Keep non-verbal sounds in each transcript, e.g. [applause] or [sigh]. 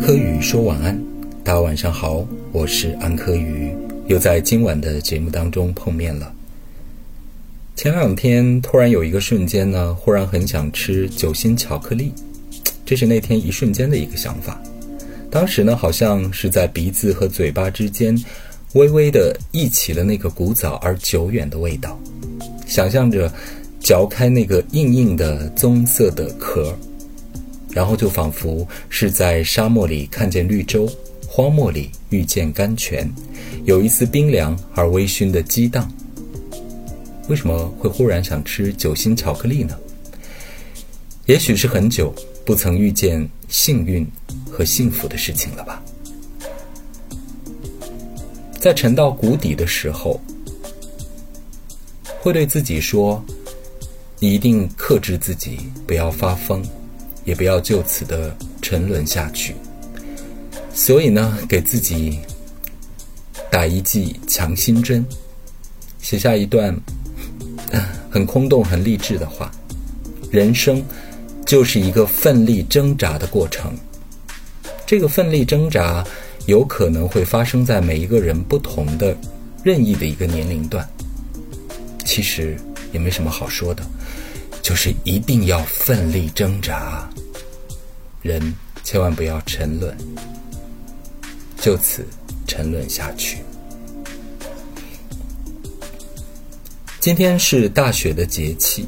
柯宇说晚安，大家晚上好，我是安柯宇，又在今晚的节目当中碰面了。前两天突然有一个瞬间呢，忽然很想吃酒心巧克力，这是那天一瞬间的一个想法。当时呢，好像是在鼻子和嘴巴之间微微的忆起了那个古早而久远的味道，想象着嚼开那个硬硬的棕色的壳。然后就仿佛是在沙漠里看见绿洲，荒漠里遇见甘泉，有一丝冰凉而微醺的激荡。为什么会忽然想吃酒心巧克力呢？也许是很久不曾遇见幸运和幸福的事情了吧。在沉到谷底的时候，会对自己说：“你一定克制自己，不要发疯。”也不要就此的沉沦下去。所以呢，给自己打一剂强心针，写下一段 [laughs] 很空洞、很励志的话：人生就是一个奋力挣扎的过程。这个奋力挣扎有可能会发生在每一个人不同的、任意的一个年龄段。其实也没什么好说的。就是一定要奋力挣扎，人千万不要沉沦，就此沉沦下去。今天是大雪的节气，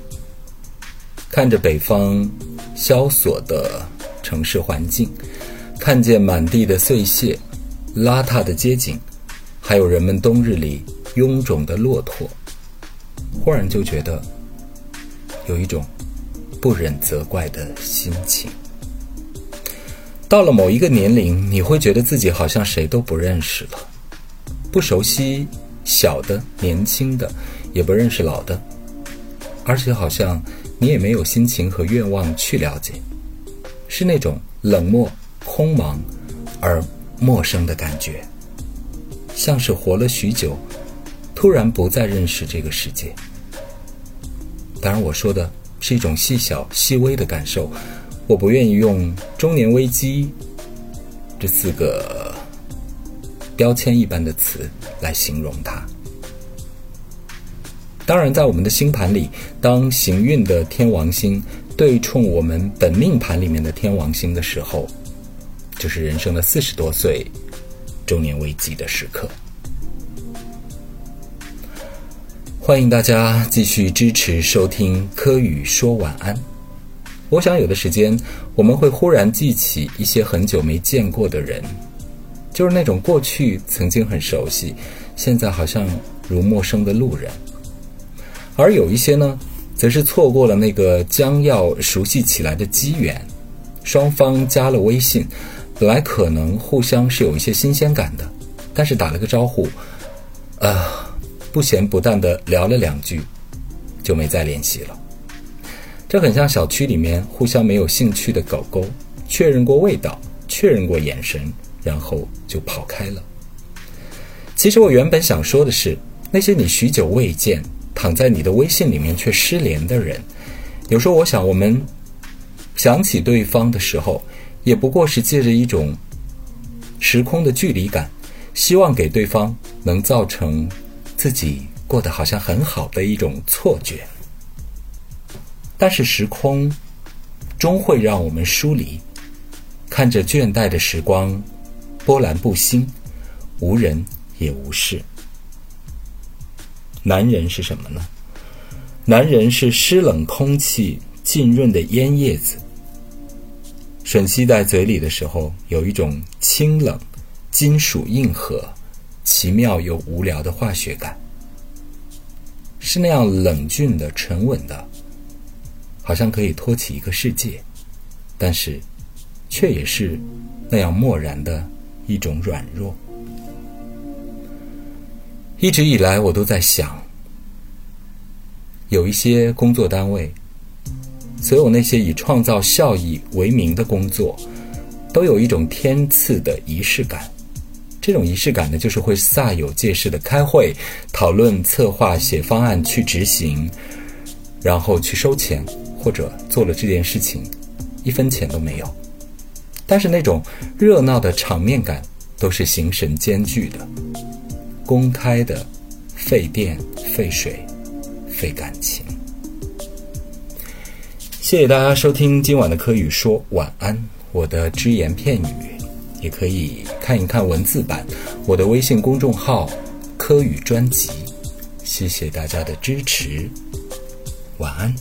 看着北方萧索的城市环境，看见满地的碎屑、邋遢的街景，还有人们冬日里臃肿的骆驼，忽然就觉得。有一种不忍责怪的心情。到了某一个年龄，你会觉得自己好像谁都不认识了，不熟悉小的、年轻的，也不认识老的，而且好像你也没有心情和愿望去了解，是那种冷漠、空茫而陌生的感觉，像是活了许久，突然不再认识这个世界。当然，我说的是一种细小、细微的感受，我不愿意用“中年危机”这四个标签一般的词来形容它。当然，在我们的星盘里，当行运的天王星对冲我们本命盘里面的天王星的时候，就是人生的四十多岁中年危机的时刻。欢迎大家继续支持收听柯宇说晚安。我想有的时间我们会忽然记起一些很久没见过的人，就是那种过去曾经很熟悉，现在好像如陌生的路人。而有一些呢，则是错过了那个将要熟悉起来的机缘。双方加了微信，本来可能互相是有一些新鲜感的，但是打了个招呼，啊。不咸不淡的聊了两句，就没再联系了。这很像小区里面互相没有兴趣的狗狗，确认过味道，确认过眼神，然后就跑开了。其实我原本想说的是，那些你许久未见，躺在你的微信里面却失联的人，有时候我想，我们想起对方的时候，也不过是借着一种时空的距离感，希望给对方能造成。自己过得好像很好的一种错觉，但是时空终会让我们疏离。看着倦怠的时光，波澜不兴，无人也无事。男人是什么呢？男人是湿冷空气浸润的烟叶子，吮吸在嘴里的时候，有一种清冷、金属硬核。奇妙又无聊的化学感，是那样冷峻的、沉稳的，好像可以托起一个世界，但是，却也是那样漠然的一种软弱。一直以来，我都在想，有一些工作单位，所有那些以创造效益为名的工作，都有一种天赐的仪式感。这种仪式感呢，就是会煞有介事的开会、讨论、策划、写方案、去执行，然后去收钱，或者做了这件事情，一分钱都没有，但是那种热闹的场面感都是形神兼具的，公开的，费电、费水、费感情。谢谢大家收听今晚的科语说晚安，我的只言片语，也可以看一看文字版，我的微信公众号科语专辑。谢谢大家的支持，晚安。